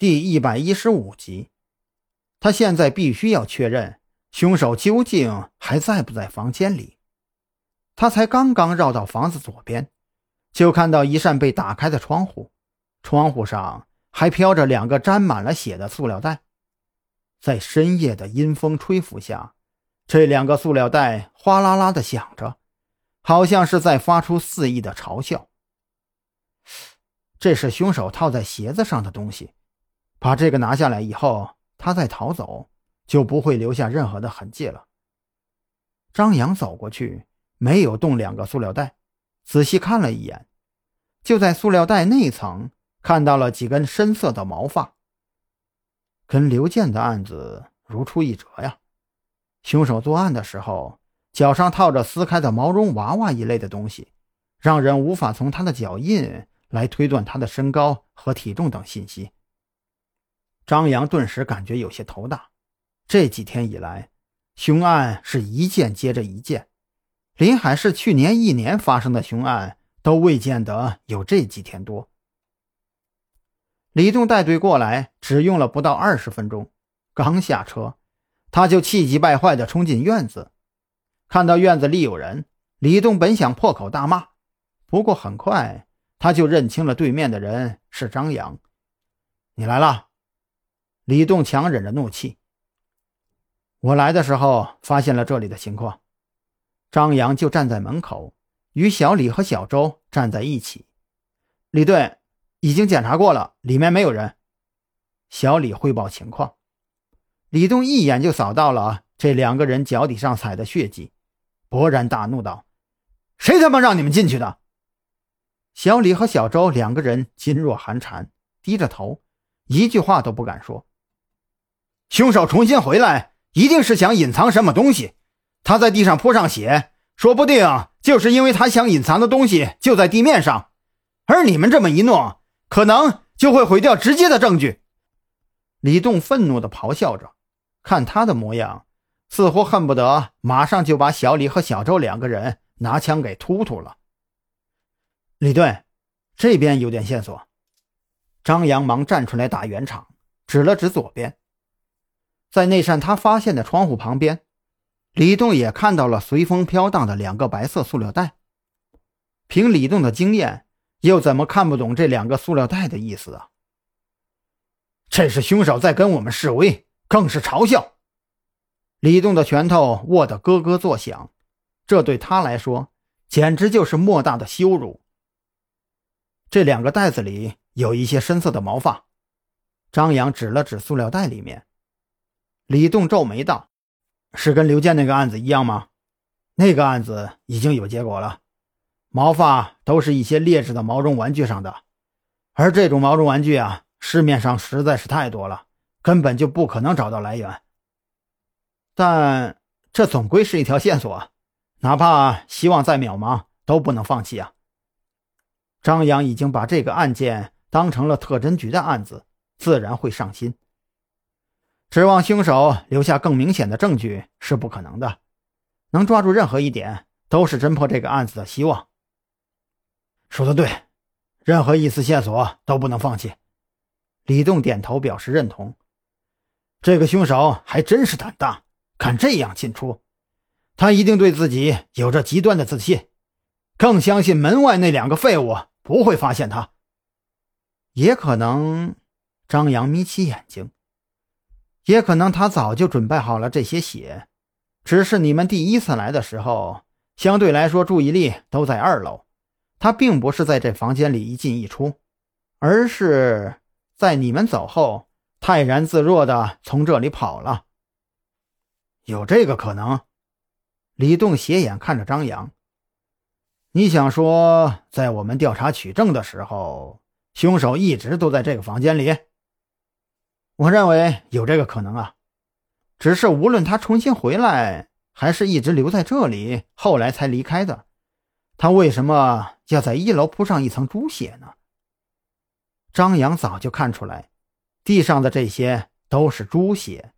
第一百一十五集。他现在必须要确认凶手究竟还在不在房间里。他才刚刚绕到房子左边，就看到一扇被打开的窗户，窗户上还飘着两个沾满了血的塑料袋。在深夜的阴风吹拂下，这两个塑料袋哗啦啦的响着，好像是在发出肆意的嘲笑。这是凶手套在鞋子上的东西，把这个拿下来以后，他再逃走就不会留下任何的痕迹了。张扬走过去，没有动两个塑料袋，仔细看了一眼，就在塑料袋内层看到了几根深色的毛发。跟刘健的案子如出一辙呀！凶手作案的时候脚上套着撕开的毛绒娃娃一类的东西，让人无法从他的脚印来推断他的身高和体重等信息。张扬顿时感觉有些头大。这几天以来，凶案是一件接着一件，临海市去年一年发生的凶案都未见得有这几天多。李栋带队过来，只用了不到二十分钟。刚下车，他就气急败坏地冲进院子。看到院子里有人，李栋本想破口大骂，不过很快他就认清了对面的人是张扬。你来了，李栋强忍着怒气。我来的时候发现了这里的情况。张扬就站在门口，与小李和小周站在一起。李队。已经检查过了，里面没有人。小李汇报情况，李栋一眼就扫到了这两个人脚底上踩的血迹，勃然大怒道：“谁他妈让你们进去的？”小李和小周两个人噤若寒蝉，低着头，一句话都不敢说。凶手重新回来，一定是想隐藏什么东西。他在地上铺上血，说不定就是因为他想隐藏的东西就在地面上，而你们这么一弄。可能就会毁掉直接的证据。李栋愤怒地咆哮着，看他的模样，似乎恨不得马上就把小李和小周两个人拿枪给突突了。李队，这边有点线索。张扬忙站出来打圆场，指了指左边，在那扇他发现的窗户旁边，李栋也看到了随风飘荡的两个白色塑料袋。凭李栋的经验。又怎么看不懂这两个塑料袋的意思啊？这是凶手在跟我们示威，更是嘲笑。李栋的拳头握得咯咯作响，这对他来说简直就是莫大的羞辱。这两个袋子里有一些深色的毛发，张扬指了指塑料袋里面。李栋皱眉道：“是跟刘健那个案子一样吗？那个案子已经有结果了。”毛发都是一些劣质的毛绒玩具上的，而这种毛绒玩具啊，市面上实在是太多了，根本就不可能找到来源。但这总归是一条线索，哪怕希望再渺茫，都不能放弃啊！张扬已经把这个案件当成了特侦局的案子，自然会上心。指望凶手留下更明显的证据是不可能的，能抓住任何一点，都是侦破这个案子的希望。说的对，任何一丝线索都不能放弃。李栋点头表示认同。这个凶手还真是胆大，敢这样进出。他一定对自己有着极端的自信，更相信门外那两个废物不会发现他。也可能，张扬眯起眼睛，也可能他早就准备好了这些血，只是你们第一次来的时候，相对来说注意力都在二楼。他并不是在这房间里一进一出，而是在你们走后泰然自若的从这里跑了。有这个可能？李栋斜眼看着张扬：“你想说，在我们调查取证的时候，凶手一直都在这个房间里？”我认为有这个可能啊，只是无论他重新回来，还是一直留在这里，后来才离开的。他为什么要在一楼铺上一层猪血呢？张扬早就看出来，地上的这些都是猪血。